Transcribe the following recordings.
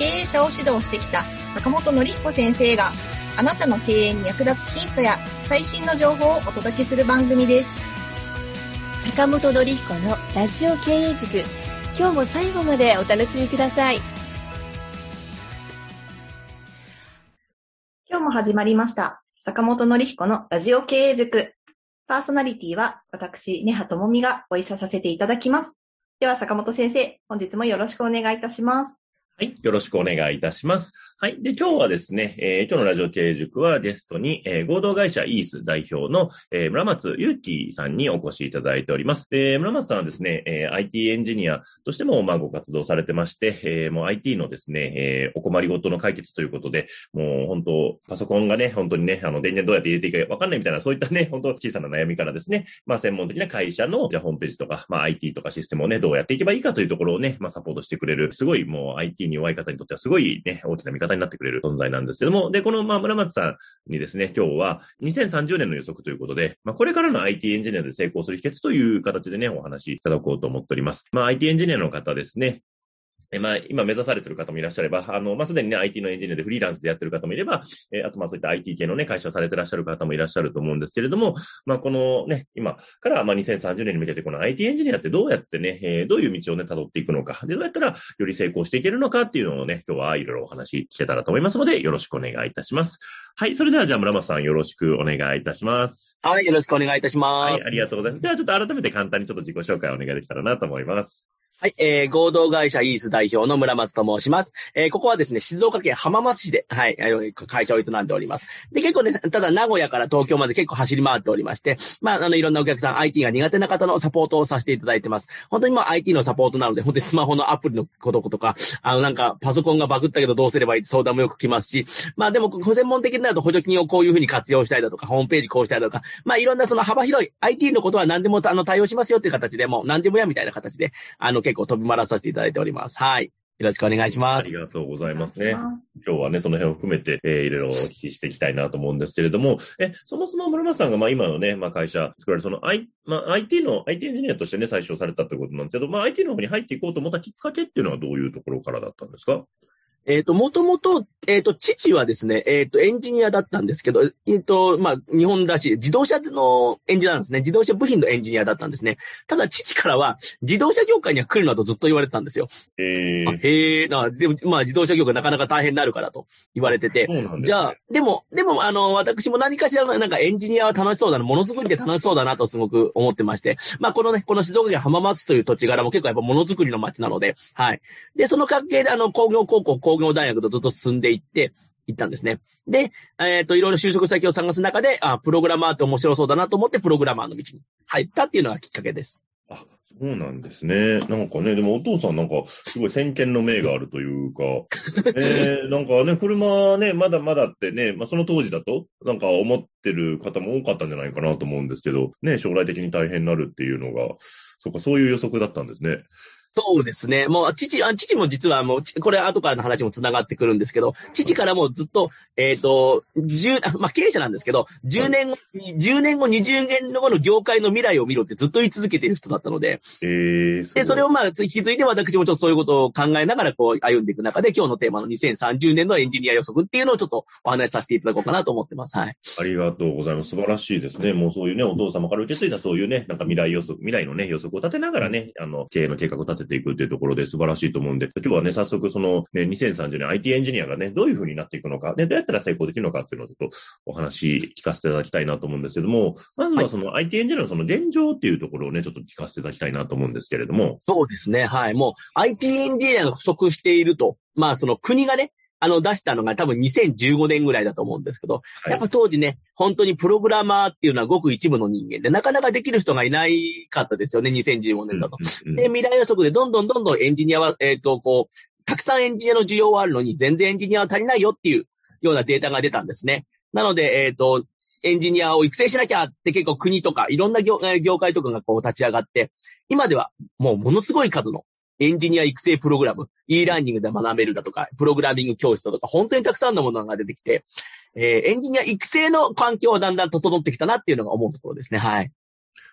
経営者を指導してきた坂本典彦先生があなたの経営に役立つヒントや最新の情報をお届けする番組です。坂本典彦のラジオ経営塾。今日も最後までお楽しみください。今日も始まりました。坂本典彦のラジオ経営塾。パーソナリティは私、根葉智美がご一緒させていただきます。では、坂本先生、本日もよろしくお願いいたします。はい。よろしくお願いいたします。はい。で、今日はですね、えー、今日のラジオ経営塾はゲストに、えー、合同会社イース代表の、えー、村松祐樹さんにお越しいただいております。で、村松さんはですね、えー、IT エンジニアとしても、まあ、ご活動されてまして、えー、もう IT のですね、えー、お困りごとの解決ということで、もう本当、パソコンがね、本当にね、あの、電源どうやって入れていいかわかんないみたいな、そういったね、本当小さな悩みからですね、まあ、専門的な会社の、じゃホームページとか、まあ、IT とかシステムをね、どうやっていけばいいかというところをね、まあ、サポートしてくれる、すごいもう IT に弱い方にとってはすごいね、大きな味方になってくれる存在なんですけども、で、この、まあ、村松さんにですね、今日は2030年の予測ということで、まあ、これからの IT エンジニアで成功する秘訣という形でね、お話しいただこうと思っております。まあ、IT エンジニアの方ですね、まあ、今目指されている方もいらっしゃれば、あの、まあ、すでにね、IT のエンジニアでフリーランスでやってる方もいれば、えあと、まあ、そういった IT 系のね、会社をされてらっしゃる方もいらっしゃると思うんですけれども、まあ、このね、今から、まあ、2030年に向けて、この IT エンジニアってどうやってね、えー、どういう道をね、辿っていくのか、で、どうやったらより成功していけるのかっていうのをね、今日はいろいろお話聞けたらと思いますので、よろしくお願いいたします。はい、それではじゃあ村松さんよろしくお願いいたします。はい、よろしくお願いいたします。はい、ありがとうございます。ではちょっと改めて簡単にちょっと自己紹介をお願いできたらなと思います。はい、えー、合同会社イース代表の村松と申します。えー、ここはですね、静岡県浜松市で、はい、会社を営んでおります。で、結構ね、ただ名古屋から東京まで結構走り回っておりまして、まあ、あの、いろんなお客さん、IT が苦手な方のサポートをさせていただいてます。本当にまあ、IT のサポートなので、本当にスマホのアプリのこととか、あの、なんか、パソコンがバグったけどどうすればいいって相談もよく来ますし、まあ、でも、ご専門的になると補助金をこういうふうに活用したいだとか、ホームページこうしたいだとか、まあ、いろんなその幅広い IT のことは何でもあの対応しますよっていう形でも、何でもやみたいな形で、あの、結構飛び回らさせていただいております。はい。よろしくお願いします。ありがとうございますね。今日はね、その辺を含めて、えー、いろいろお聞きしていきたいなと思うんですけれども、え、そもそも村松さんが、まあ今のね、まあ会社作られる、その I、まあ IT の、IT エンジニアとしてね、最初されたってことなんですけど、まあ IT の方に入っていこうと思ったきっかけっていうのはどういうところからだったんですかえっ、ー、と、もともと、えっ、ー、と、父はですね、えっ、ー、と、エンジニアだったんですけど、えっ、と、まあ、日本らしい、自動車のエンジニアなんですね。自動車部品のエンジニアだったんですね。ただ、父からは、自動車業界には来るなとずっと言われてたんですよ。へー。へーな、でも、まあ、自動車業界なかなか大変になるからと言われてて。そうなんです、ね、じゃあ、でも、でも、あの、私も何かしらの、なんかエンジニアは楽しそうだな、ものづくりで楽しそうだなとすごく思ってまして。まあ、このね、この静岡県浜松という土地柄も結構やっぱものづくりの街なので、はい。で、その関係で、あの、工業高校、工業大学とずっと進んでいって、行ったんですね。で、えっ、ー、と、いろいろ就職先を探す中で、あ、プログラマーって面白そうだなと思って、プログラマーの道に入ったっていうのがきっかけです。あ、そうなんですね。なんかね、でもお父さんなんか、すごい先見の明があるというか、えー、なんかね、車ね、まだまだってね、まあその当時だと、なんか思ってる方も多かったんじゃないかなと思うんですけど、ね、将来的に大変になるっていうのが、そっか、そういう予測だったんですね。そうですね。もう、父、あ父も実はもう、これ後からの話も繋がってくるんですけど、父からもずっと、えっ、ー、と、十、まあ、経営者なんですけど、10年後、10年後、20年後の業界の未来を見ろってずっと言い続けている人だったので、えー、で、それをまあ、気づいて私もちょっとそういうことを考えながら、こう、歩んでいく中で、今日のテーマの2030年のエンジニア予測っていうのをちょっとお話しさせていただこうかなと思ってます。はい。ありがとうございます。素晴らしいですね。もうそういうね、お父様から受け継いだそういうね、なんか未来予測、未来のね、予測を立てながらね、あの、経営の計画を立てていくっていうところで、で素晴らしいと思うんで、今日はね、早速その、ね、2030年 IT エンジニアがね、どういう風になっていくのか、ね、どうやったら成功できるのかっていうのをちょっとお話聞かせていただきたいなと思うんですけども、まずはその IT エンジニアのその現状っていうところをね、ちょっと聞かせていただきたいなと思うんですけれども。そうですね。はい。もう IT エンジニアが不足していると。まあ、その国がね、あの、出したのが多分2015年ぐらいだと思うんですけど、やっぱ当時ね、本当にプログラマーっていうのはごく一部の人間で、なかなかできる人がいないかったですよね、2015年だと。で、未来予測でどんどんどんどんエンジニアは、えっ、ー、と、こう、たくさんエンジニアの需要はあるのに、全然エンジニアは足りないよっていうようなデータが出たんですね。なので、えっ、ー、と、エンジニアを育成しなきゃって結構国とかいろんな業業界とかがこう立ち上がって、今ではもうものすごい数のエンジニア育成プログラム、e ラーニングで学べるだとか、プログラミング教室だとか、本当にたくさんのものが出てきて、えー、エンジニア育成の環境はだんだん整ってきたなっていうのが思うところですね。はい。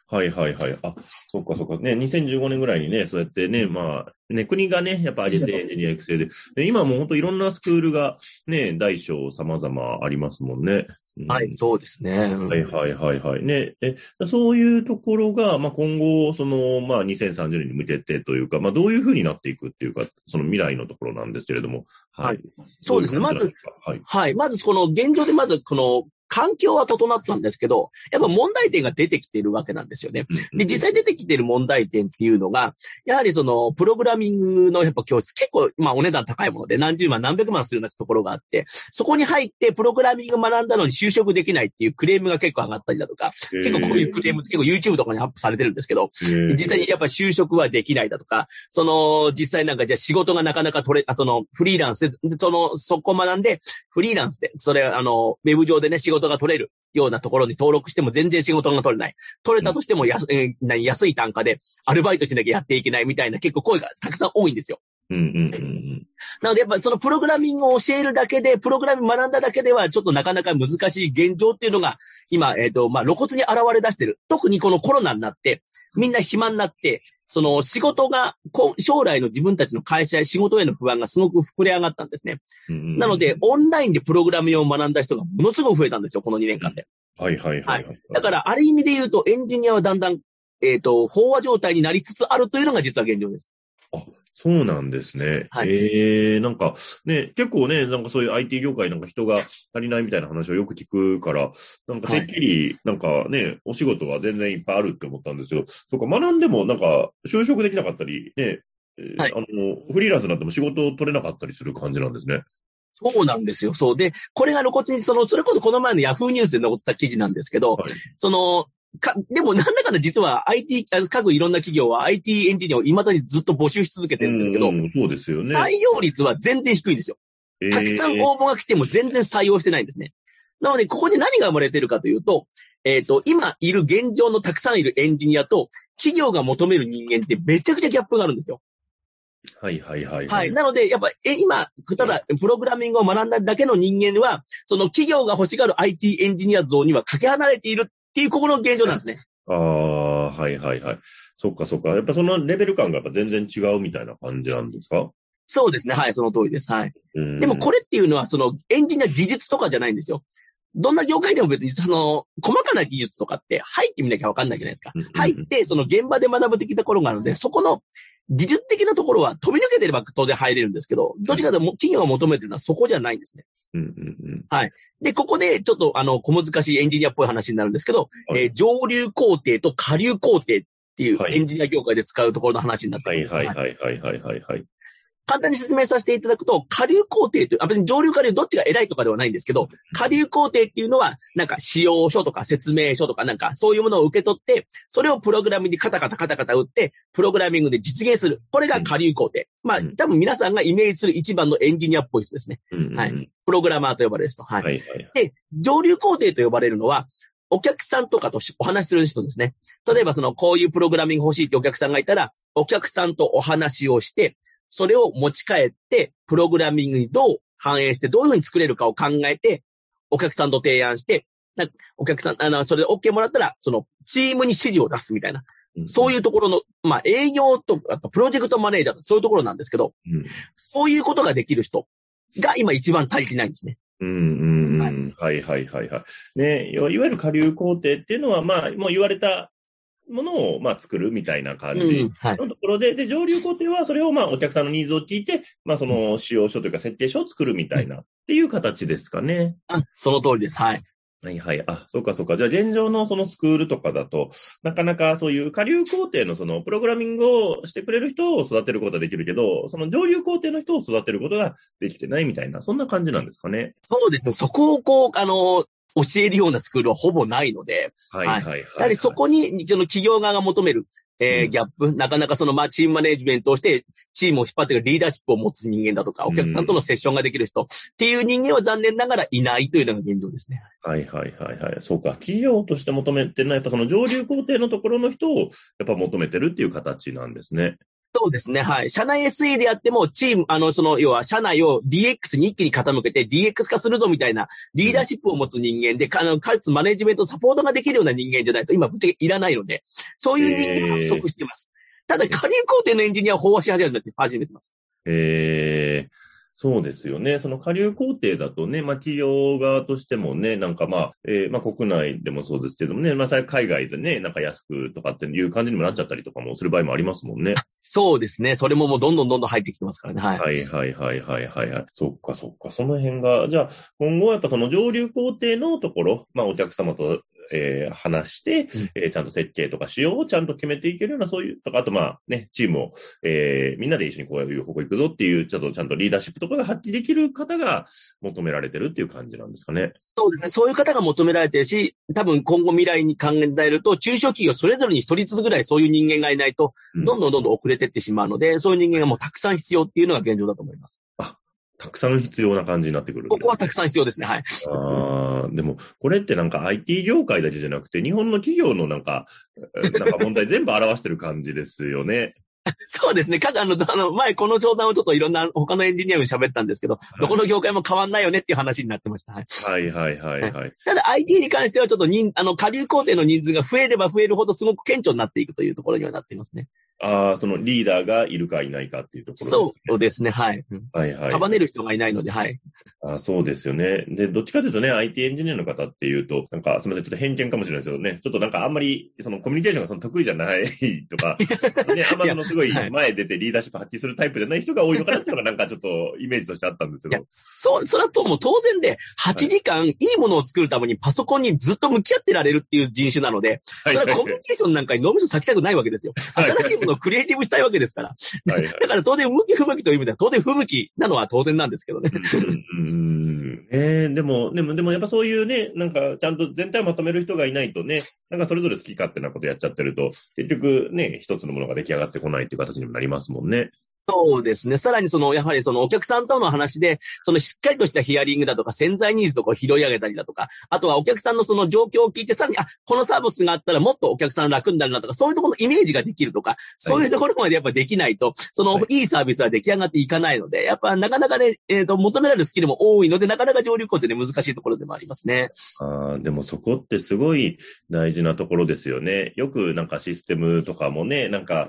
はいはいはい。あ、そっかそっか。ね、2015年ぐらいにね、そうやってね、まあ、ね、国がね、やっぱ上げてエンジニア育成で。で今もう本当いろんなスクールがね、大小様々ありますもんね。はい、そうですね。はいはいはいはい。ね、え、そういうところが、まあ今後、その、まあ2030年に向けてというか、まあどういうふうになっていくっていうか、その未来のところなんですけれども。はい。そうですね。まず、はい、はい。まずこの現状でまずこの環境は整ったんですけど、やっぱ問題点が出てきているわけなんですよね。で、実際出てきている問題点っていうのが、やはりその、プログラミングのやっぱ教室、結構、まあお値段高いもので何十万何百万するようなところがあって、そこに入ってプログラミング学んだのに就職できないっていうクレームが結構上がったりだとか、結構こういうクレーム結構 YouTube とかにアップされてるんですけど、実際にやっぱ就職はできないだとか、その、実際なんかじゃあ仕事がなかなか取れ、あその、フリーランスで、その、そこ学んで、フリーランスで、それ、あの、ウェブ上でね、仕事事が取れる。ようなところに登録しても全然仕事が取れない。取れたとしても安,、えー、安い単価でアルバイトしなきゃやっていけないみたいな結構声がたくさん多いんですよ。うんうんうん、なのでやっぱりそのプログラミングを教えるだけで、プログラミング学んだだけではちょっとなかなか難しい現状っていうのが今、えっ、ー、と、まあ露骨に現れ出してる。特にこのコロナになって、みんな暇になって、その仕事が、将来の自分たちの会社や仕事への不安がすごく膨れ上がったんですね。なので、オンラインでプログラミングを学んだ人がものすごく増えたんですよ、この2年間で。はいはいはい、はい。だから、ある意味で言うと、エンジニアはだんだん、えっ、ー、と、飽和状態になりつつあるというのが実は現状です。あ、そうなんですね。はい。ええー、なんか、ね、結構ね、なんかそういう IT 業界なんか人が足りないみたいな話をよく聞くから、なんかてっきり、なんかね、お仕事は全然いっぱいあるって思ったんですけど、そうか、学んでもなんか、就職できなかったり、ね、はい、あの、フリーランスになっても仕事を取れなかったりする感じなんですね。そうなんですよ。そう。で、これが露骨に、その、それこそこの前のヤフーニュースで残った記事なんですけど、はい、その、か、でもなんだかんだ実は IT、各いろんな企業は IT エンジニアを未だにずっと募集し続けてるんですけど、そうですよね。採用率は全然低いんですよ。たくさん応募が来ても全然採用してないんですね。なので、ここで何が生まれてるかというと、えっ、ー、と、今いる現状のたくさんいるエンジニアと、企業が求める人間ってめちゃくちゃギャップがあるんですよ。はいはいはい、はい。なので、やっぱ、え、今、ただ、プログラミングを学んだだけの人間は、その企業が欲しがる IT エンジニア像にはかけ離れているっていう、ここの現状なんですね。ああ、はいはいはい。そっかそっか。やっぱそのレベル感がやっぱ全然違うみたいな感じなんですか？そうですね。はい、その通りです。はい。でもこれっていうのは、そのエンジニア技術とかじゃないんですよ。どんな業界でも別にその、細かな技術とかって入ってみなきゃわかんないじゃないですか。入って、その現場で学ぶ的なところがあるので、そこの技術的なところは飛び抜けてれば当然入れるんですけど、どっちかというと企業が求めてるのはそこじゃないんですね。うんうんうん、はい。で、ここでちょっとあの、小難しいエンジニアっぽい話になるんですけど、はい、えー、上流工程と下流工程っていうエンジニア業界で使うところの話になってます。はいはいはいはいはいはい、はい。簡単に説明させていただくと、下流工程という、あ別に上流下流どっちが偉いとかではないんですけど、下流工程っていうのは、なんか使用書とか説明書とかなんかそういうものを受け取って、それをプログラミングにカタカタカタカタ打って、プログラミングで実現する。これが下流工程。まあ、多分皆さんがイメージする一番のエンジニアっぽい人ですね。はい。プログラマーと呼ばれる人。はい。はいはい、で、上流工程と呼ばれるのは、お客さんとかとお話しする人ですね。例えばその、こういうプログラミング欲しいってお客さんがいたら、お客さんとお話をして、それを持ち帰って、プログラミングにどう反映して、どういうふうに作れるかを考えて、お客さんと提案して、お客さん、あの、それで OK もらったら、その、チームに指示を出すみたいな。うん、そういうところの、まあ、営業と、あと、プロジェクトマネージャーとそういうところなんですけど、うん、そういうことができる人が今一番足りてないんですね。うんうんうんはい、はいはいはいはい。ねいわゆる下流工程っていうのは、まあ、もう言われたものを、まあ、作るみたいな感じのところで、うんはい、で、上流工程はそれを、まあ、お客さんのニーズを聞いて、まあ、その、使用書というか設計書を作るみたいな、っていう形ですかね。あ、その通りです。はい。はいはい。あ、そうかそうか。じゃあ、現状のそのスクールとかだと、なかなかそういう下流工程のそのプログラミングをしてくれる人を育てることはできるけど、その上流工程の人を育てることができてないみたいな、そんな感じなんですかね。そうですね。そこをこう、あの、教えるようなスクールはほぼないので、はいはいはい、はい、やはりそこに、その企業側が求める、えーうんギャップ、なかなかその、まあ、チームマネジメントをして、チームを引っ張っていくリーダーシップを持つ人間だとか、お客さんとのセッションができる人っていう人間は残念ながらいないというのが現状ですね。はいはいはいはい。そうか。企業として求めてるのは、やっぱその上流工程のところの人を、やっぱ求めてるっていう形なんですね。そうですね。はい。社内 SE であっても、チーム、あの、その、要は、社内を DX に一気に傾けて DX 化するぞみたいな、リーダーシップを持つ人間で、かあのかつマネジメント、サポートができるような人間じゃないと、今、ぶっちゃけいらないので、そういう人間が不足しています。ただ、下流工程のエンジニアを飽和し始めて始めてます。えー、そうですよね。その下流工程だとね、まあ企業側としてもね、なんかまあ、えーまあ国内でもそうですけどもね、まあ海外でね、なんか安くとかっていう感じにもなっちゃったりとかもする場合もありますもんね。そうですね。それももうどんどんどんどん入ってきてますからね。はい。はいはいはいはいはいはい。そっかそっか。その辺が、じゃあ今後はやっぱその上流工程のところ、まあお客様と、えー話して、えーちゃんと設計とか仕様をちゃんと決めていけるような、そういう、とか、あとまあね、チームを、えーみんなで一緒にこういう方向行くぞっていう、ちょっとちゃんとリーダーシップとかが発揮できる方が求められてるっていう感じなんですかね。そうですね。そういう方が求められてるし、多分今後未来に考えると、中小企業それぞれに一人ずつぐらいそういう人間がいないと、うんどんどんどんどん遅れてってしまうので、そういう人間がもうたくさん必要っていうのが現状だと思います。たくさん必要な感じになってくるここはたくさん必要ですね。はい。ああ、でも、これってなんか IT 業界だけじゃなくて、日本の企業のなんか、えなんか問題全部表してる感じですよね。そうですね。かあの、あの、前この冗談をちょっといろんな他のエンジニアに喋ったんですけど、どこの業界も変わんないよねっていう話になってました。はい。はいはいはいはい。ただ IT に関してはちょっと人、あの、下流工程の人数が増えれば増えるほどすごく顕著になっていくというところにはなっていますね。ああ、そのリーダーがいるかいないかっていうところ、そうですね。はい。うんはいはい。束ねる人がいないので、はい。あそうですよね。で、どっちかというとね、IT エンジニアの方っていうと、なんか、すみません、ちょっと偏見かもしれないですけどね、ちょっとなんかあんまり、そのコミュニケーションがその得意じゃないとか、ね、あんまそのすごいはい前出てリーダーシップ発揮するタイプじゃない人が多いのかなっていうのがなんかちょっとイメージとしてあったんですけど。そう、それはともう当然で、8時間いいものを作るためにパソコンにずっと向き合ってられるっていう人種なので、それはコミュニケーションなんかに脳みそ割きたくないわけですよ。はい新しいものをクリエイティブしたいわけですから。はいはい。だから当然向き不向きという意味では当然不向きなのは当然なんですけどね。うんうんえーでも、でも、でもやっぱそういうね、なんかちゃんと全体をまとめる人がいないとね、なんかそれぞれ好き勝手なことやっちゃってると、結局ね、一つのものが出来上がってこないっていう形にもなりますもんね。そうですね。さらにその、やはりそのお客さんとの話で、そのしっかりとしたヒアリングだとか、潜在ニーズとかを拾い上げたりだとか、あとはお客さんのその状況を聞いて、さらに、あ、このサービスがあったらもっとお客さん楽になるなとか、そういうところのイメージができるとか、そういうところまでやっぱできないと、その、はいいいサービスは出来上がっていかないので、やっぱなかなかね、えっ、と、求められるスキルも多いので、なかなか上流工程で難しいところでもありますね。あーでもそこってすごい大事なところですよね。よくなんかシステムとかもね、なんか、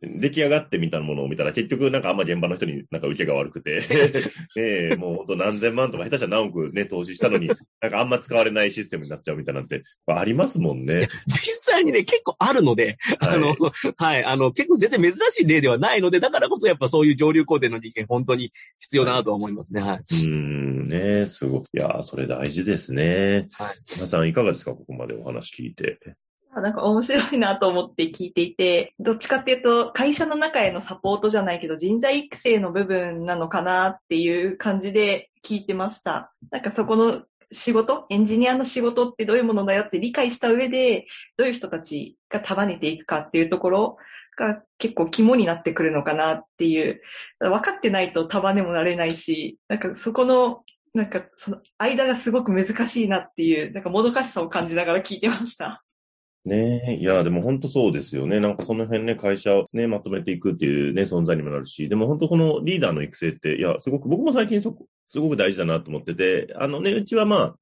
出来上がってみたものを見たら、結局なんかあんま現場の人になんか受けが悪くて、ねえもうほんと何千万とか下手したら何億ね、投資したのに、なんかあんま使われないシステムになっちゃうみたいなんて、ありますもんね。実際にね、結構あるので、はいあの、はい、あの、結構全然珍しい例ではないので、だからこそやっぱそういう上流工程の人間、本当に必要だなとは思いますね。はい。うーん、ねすごく。いやーそれ大事ですね。はい皆さんいかがですかここまでお話聞いて。なんか面白いなと思って聞いていて、どっちかっていうと、会社の中へのサポートじゃないけど、人材育成の部分なのかなっていう感じで聞いてました。なんかそこの仕事、エンジニアの仕事ってどういうものだよって理解した上で、どういう人たちが束ねていくかっていうところが結構肝になってくるのかなっていう。分かってないと束ねもなれないし、なんかそこの、なんかその間がすごく難しいなっていう、なんかもどかしさを感じながら聞いてました。ねえ、いや、でも本当そうですよね。なんかその辺ね、会社をね、まとめていくっていうね、存在にもなるし、でも本当このリーダーの育成って、いや、すごく、僕も最近そこ、すごく大事だなと思ってて、あのね、うちはまあ、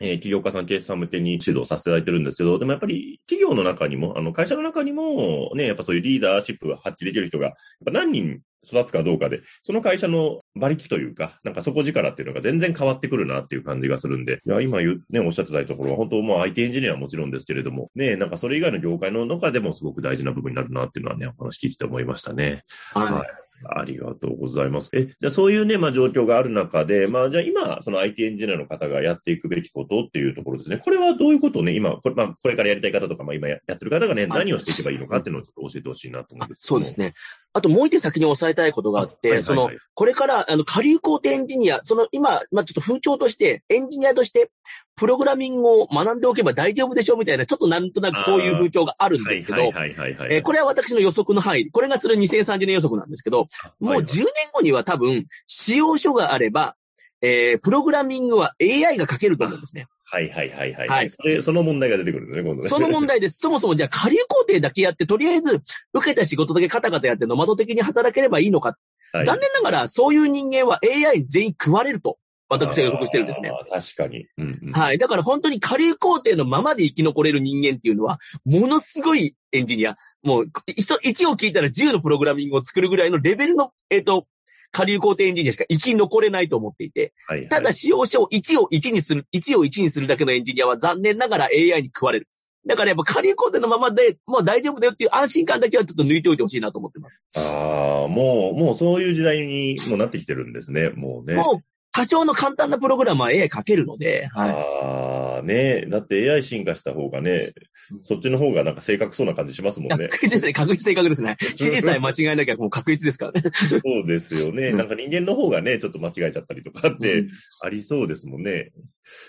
えー起業家さん、経営者さん向けに指導させていただいてるんですけど、でもやっぱり企業の中にも、あの会社の中にも、ね、やっぱそういうリーダーシップが発揮できる人が、やっぱ何人育つかどうかで、その会社の馬力というか、なんか底力っていうのが全然変わってくるなっていう感じがするんで、いや、今言う、ね、おっしゃってたところは、本当もう IT エンジニアはもちろんですけれども、ね、なんかそれ以外の業界の中でもすごく大事な部分になるなっていうのはね、お話聞いてて思いましたね。はい。はいありがとうございます。え、じゃあそういうね、まあ状況がある中で、まあじゃあ今、その IT エンジニアの方がやっていくべきことっていうところですね。これはどういうことをね、今、これ、まあこれからやりたい方とか、まあ今ややってる方がね、はい何をしていけばいいのかっていうのをちょっと教えてほしいなと思うんですけどもそうです。ね。あともう一点先に押さえたいことがあって、はいはいはいその、これからまあ、あの、下流工程エンジニア、その今、まあ、ちょっと風潮として、エンジニアとして、プログラミングを学んでおけば大丈夫でしょうみたいな、ちょっとなんとなくそういう風潮があるんですけど、これは私の予測の範囲、これがそれ2030年予測なんですけど、もう10年後には多分、使用書があれば、えー、プログラミングは AI が書けると思うんですね。はいはいはいはい。はい、それその問題が出てくるんですね、今度ね。その問題です。そもそもじゃあ、下流工程だけやって、とりあえず、受けた仕事だけカタカタやって、ノマド的に働ければいいのか。はい、残念ながら、そういう人間は AI 全員食われると。私は予測してるんですね。確かに、うんうん。はい。だから本当に下流工程のままで生き残れる人間っていうのは、ものすごいエンジニア。もう、1を聞いたら10のプログラミングを作るぐらいのレベルの、えっ、ー、と、下流工程エンジニアしか生き残れないと思っていて、はいはい、ただ使用書を1を1にする、1を1にするだけのエンジニアは残念ながら AI に食われる。だからやっぱ下流工程のままでもう大丈夫だよっていう安心感だけはちょっと抜いておいてほしいなと思ってます。ああ、もう、もうそういう時代にもなってきてるんですね、もうね。もう多少の簡単なプログラムは AI 書けるので。はい、ああ、ねだって AI 進化した方がね、そっちの方がなんか正確そうな感じしますもんね。確実ですね。確実正確ですね。指示さえ間違えなきゃもう確実ですからね。そうですよね。なんか人間の方がね、ちょっと間違えちゃったりとかってありそうですもんね。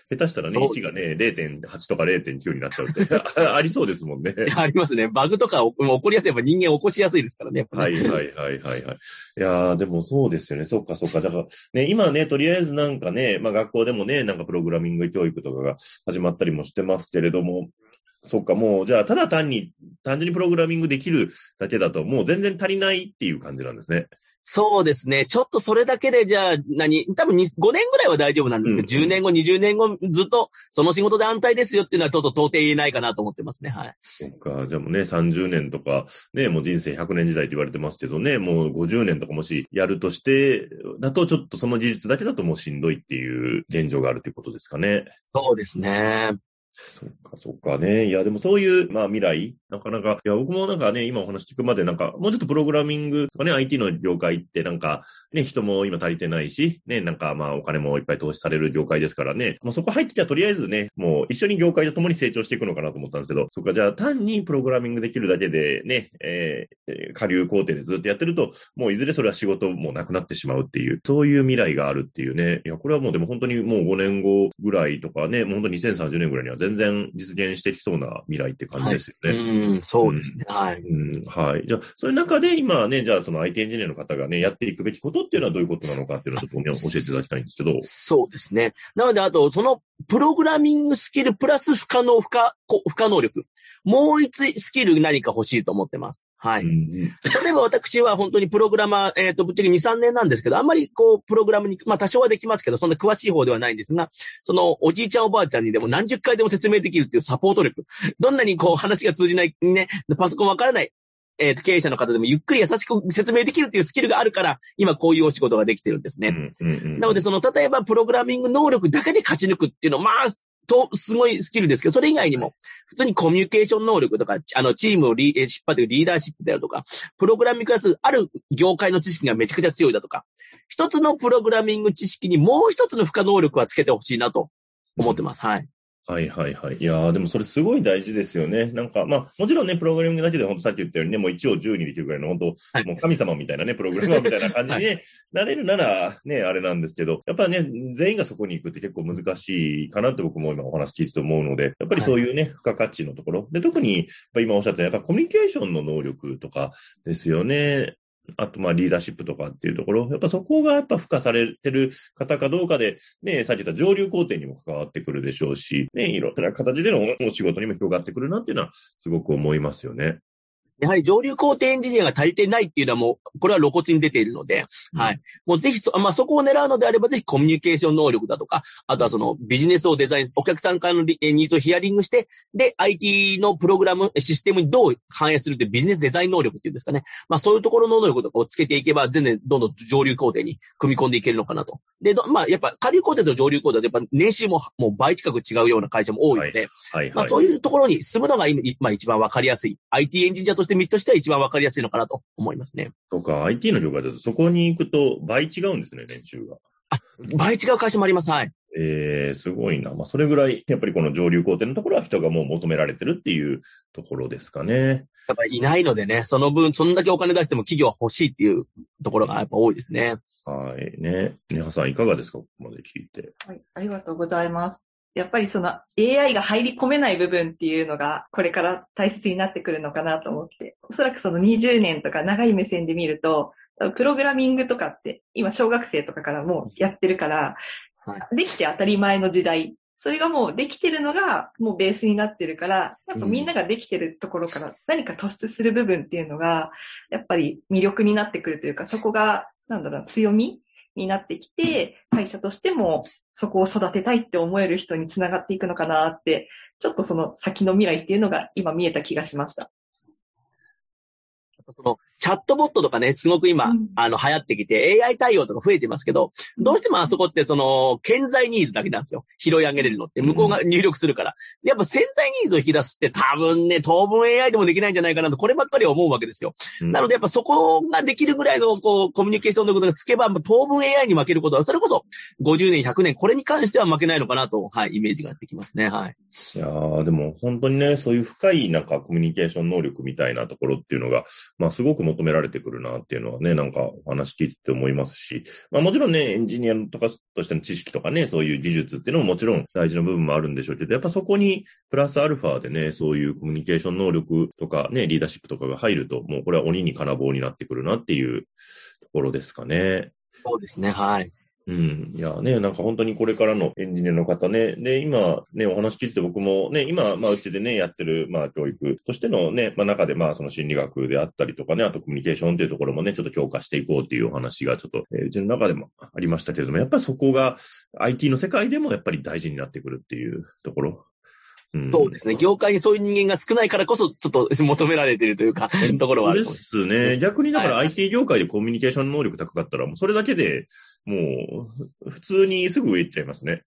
下手したらね、1がね、0.8とか0.9になっちゃうって ありそうですもんね。ありますね。バグとか起こりやすい。やっぱ人間起こしやすいですからね。はいはいはいはいはい。いやー、でもそうですよね。そっかそっか。だから、ね、今ね、とりあえずなんかね、まあ学校でもね、なんかプログラミング教育とかが始まったりもしてますけれども、そっか、もう、じゃあ、ただ単に、単純にプログラミングできるだけだと、もう全然足りないっていう感じなんですね。そうですね。ちょっとそれだけで、じゃあ、何、多分5年ぐらいは大丈夫なんですけど、うん、10年後、20年後、ずっとその仕事で安泰ですよっていうのは、ちょっと到底言えないかなと思ってますね。はい。そっか。じゃあもうね、30年とか、ね、もう人生100年時代って言われてますけどね、もう50年とかもしやるとして、だとちょっとその技術だけだともうしんどいっていう現状があるということですかね。そうですね。そっか、そっかね。いや、でもそういう、まあ未来、なかなか、いや、僕もなんかね、今お話聞くまでなんか、もうちょっとプログラミングとかね、IT の業界ってなんか、ね、人も今足りてないし、ね、なんかまあお金もいっぱい投資される業界ですからね、まあそこ入ってきゃとりあえずね、もう一緒に業界と共に成長していくのかなと思ったんですけど、そっか、じゃあ単にプログラミングできるだけでね、えー、下流工程でずっとやってると、もういずれそれは仕事もなくなってしまうっていう、そういう未来があるっていうね。いや、これはもうでも本当にもう5年後ぐらいとかね、もう本当2030年ぐらいには全然実現現してきそうな未来って感じですよね。はい、うん、そうですね。はい。うん、はい。じゃあ、そういう中で今ね、じゃあその IT エンジニアの方がね、やっていくべきことっていうのはどういうことなのかっていうのをちょっと、ね、教えていただきたいんですけど。そうですね。なので、あと、そのプログラミングスキルプラス不可能、不可、不可能力。もう一スキル何か欲しいと思ってます。はい。うん、例えば私は本当にプログラマー、えっ、ー、と、ぶっちゃけ2、3年なんですけど、あんまりこう、プログラムに、まあ多少はできますけど、そんな詳しい方ではないんですが、その、おじいちゃんおばあちゃんにでも何十回でも説明できるっていうサポート力。どんなにこう、話が通じない、ね、パソコンわからない、えっ、ー、と、経営者の方でもゆっくり優しく説明できるっていうスキルがあるから、今こういうお仕事ができてるんですね。うんうんうん、なので、その、例えばプログラミング能力だけで勝ち抜くっていうのは、まあ、と、すごいスキルですけど、それ以外にも、普通にコミュニケーション能力とか、あの、チームをリー、引っ張っているリーダーシップであるとか、プログラミングクラス、ある業界の知識がめちゃくちゃ強いだとか、一つのプログラミング知識にもう一つの負荷能力はつけてほしいなと思ってます。はい。はいはいはい。いやー、でもそれすごい大事ですよね。なんか、まあ、もちろんね、プログラミングだけで、ほんとさっき言ったようにね、もう1を10にできるぐらいの、本当、はい、もう神様みたいなね、プログラマーみたいな感じに、なれるなら、ね、あれなんですけど、やっぱね、全員がそこに行くって結構難しいかなって僕も今お話聞いてて思うので、やっぱりそういうね、はい、付加価値のところ。で、特に、今おっしゃった、やっぱコミュニケーションの能力とかですよね。あと、まあ、リーダーシップとかっていうところ、やっぱそこがやっぱ付加されてる方かどうかで、ね、さっき言った上流工程にも関わってくるでしょうし、ね、いろんな形でのお仕事にも広がってくるなっていうのは、すごく思いますよね。やはり上流工程エンジニアが足りてないっていうのはもう、これは露骨に出ているので、うん、はい。もうぜひそ、まあ、そこを狙うのであれば、ぜひコミュニケーション能力だとか、あとはそのビジネスをデザイン、お客さんからのニーズをヒアリングして、で、IT のプログラム、システムにどう反映するってビジネスデザイン能力っていうんですかね。まあ、そういうところの能力とかをつけていけば、全然どんどん上流工程に組み込んでいけるのかなと。で、まあ、やっぱ下流工程と上流工程でやっぱ年収ももう倍近く違うような会社も多いので、はいはいはい、まあ、そういうところに住むのが今、まあ、一番わかりやすい。IT エンジニアとして道としては一番わかりやすいのかなと思いますね。そうか、IT の業界だとそこに行くと倍違うんですね、年収が。あ、倍違う会社もあります。はい。えー、すごいな。まあ、それぐらい、やっぱりこの上流工程のところは人がもう求められてるっていうところですかね。やっぱりいないのでね、その分、そんだけお金出しても企業は欲しいっていうところがやっぱ多いですね。はい。ね。ネハさんいかがですか？ここまで聞いて。はい、ありがとうございます。やっぱりその AI が入り込めない部分っていうのがこれから大切になってくるのかなと思って、おそらくその20年とか長い目線で見ると、プログラミングとかって今小学生とかからもうやってるから、はできて当たり前の時代。それがもうできてるのがもうベースになってるから、やっぱみんなができてるところから何か突出する部分っていうのが、やっぱり魅力になってくるというか、そこが、なんだろう、強みになってきて、会社としてもそこを育てたいって思える人につながっていくのかなって、ちょっとその先の未来っていうのが今見えた気がしました。その、チャットボットとかね、すごく今、うんあの、流行ってきて、AI 対応とか増えてますけど、どうしてもあそこって、その、潜在ニーズだけなんですよ。拾い上げれるのって、向こうが入力するから。でやっぱ潜在ニーズを引き出すって多分ね、当分 AI でもできないんじゃないかなと、こればっかりは思うわけですよ。なのでやっぱそこができるぐらいの、こう、コミュニケーションのことがつけば、当分 AI に負けることは、それこそ50年、100年、これに関しては負けないのかなと、はい、イメージができますね。はい。いやーでも本当にね、そういう深いなんかコミュニケーション能力みたいなところっていうのが、まあすごく求められてくるなっていうのはね、なんかお話聞いてて思いますし、まあもちろんね、エンジニアとかとしての知識とかね、そういう技術っていうのももちろん大事な部分もあるんでしょうけど、やっぱそこにプラスアルファでね、そういうコミュニケーション能力とかね、リーダーシップとかが入ると、もうこれは鬼に金棒になってくるなっていうところですかね。そうですね。はい。うん。いやね、なんか本当にこれからのエンジニアの方ね、で、今ね、お話聞いて僕もね、今、まあうちでね、やってる、まあ教育としてのね、まあ中でまあその心理学であったりとかね、あとコミュニケーションっていうところもね、ちょっと強化していこうっていうお話がちょっと、えーうちの中でもありましたけれども、やっぱりそこが IT の世界でもやっぱり大事になってくるっていうところ。うんそうですね。業界にそういう人間が少ないからこそ、ちょっっと 求められているというか、ところはあるとです。すね。逆にだからはい IT 業界でコミュニケーション能力高かったら、もうそれだけでもう、普通にすぐ上行っちゃいますね。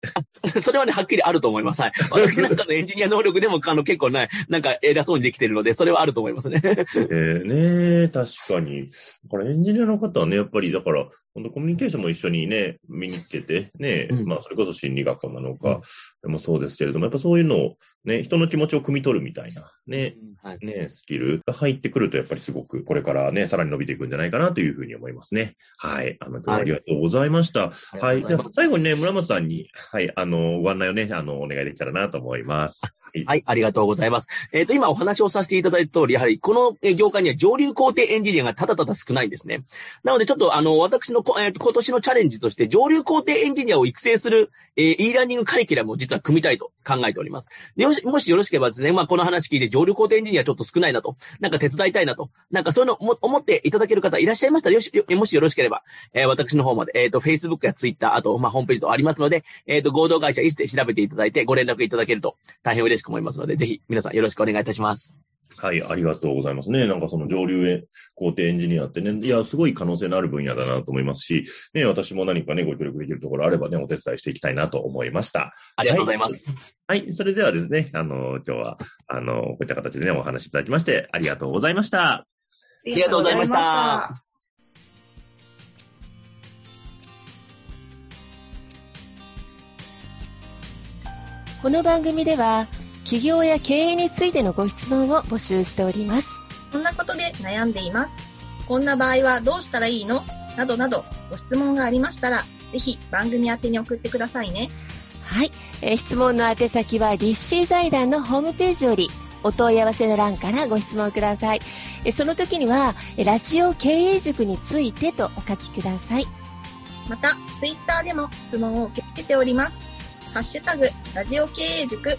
それはね、はっきりあると思います。はい。私なんかのエンジニア能力でも、あの、結構ね、なんか偉そうにできてるので、それはあると思いますね。えー、ね確かに。だからエンジニアの方はね、やっぱりだから、本当コミュニケーションも一緒にね、身につけて、ね、うんまあそれこそ心理学なのうんか、でもそうですけれども、やっぱそういうのをね、人の気持ちを汲み取るみたいな、ね、はい。ね、スキルが入ってくると、やっぱりすごく、これからね、さらに伸びていくんじゃないかなというふうに思いますね。はい。あの、ありがとうございました。はい。じゃあ、最後にね、村松さんに、はい、あの、ご案内をね、あの、お願いできたらなと思います。はい、ありがとうございます。えっ、と、今お話をさせていただいた通り、やはりこの業界には上流工程エンジニアがただただ少ないんですね。なので、ちょっとあの、私の、えー今年のチャレンジとして、上流工程エンジニアを育成する、えー e ラーニングカリキュラムを実は組みたいと考えております。でよしもしよろしければですね、まあ、この話聞いて上流工程エンジニアちょっと少ないなと、なんか手伝いたいなと、なんかそういうのも思っていただける方いらっしゃいましたら、よし、よもしよろしければ、えー私の方まで、えっ、と、Facebook や Twitter、あと、まあ、ホームページとありますので、えっ、と、合同会社イスで調べていただいて、ご連絡いただけると大変嬉しいく思いますので、ぜひ皆さんよろしくお願いいたします。はい、ありがとうございますね。なんかその上流へ工程エンジニアってね、いや、すごい可能性のある分野だなと思いますし、ね、私も何かね、ご協力できるところあればね、お手伝いしていきたいなと思いました。ありがとうございます。はい、それではですね、あの、今日は、あの、こういった形でね、お話しいただきまして、ありがとうございました。ありがとうございました。この番組では企業や経営についてのご質問を募集しておりますこんなことで悩んでいます。こんな場合はどうしたらいいの？などなどご質問がありましたら、ぜひ番組宛てに送ってくださいね。はい、えー質問の宛先は立志財団のホームページよりお問い合わせの欄からご質問くださいえーその時にはえーラジオ経営塾についてとお書きくださいまた、ツイッターでも質問を受け付けております。ハッシュタグ、ラジオ経営塾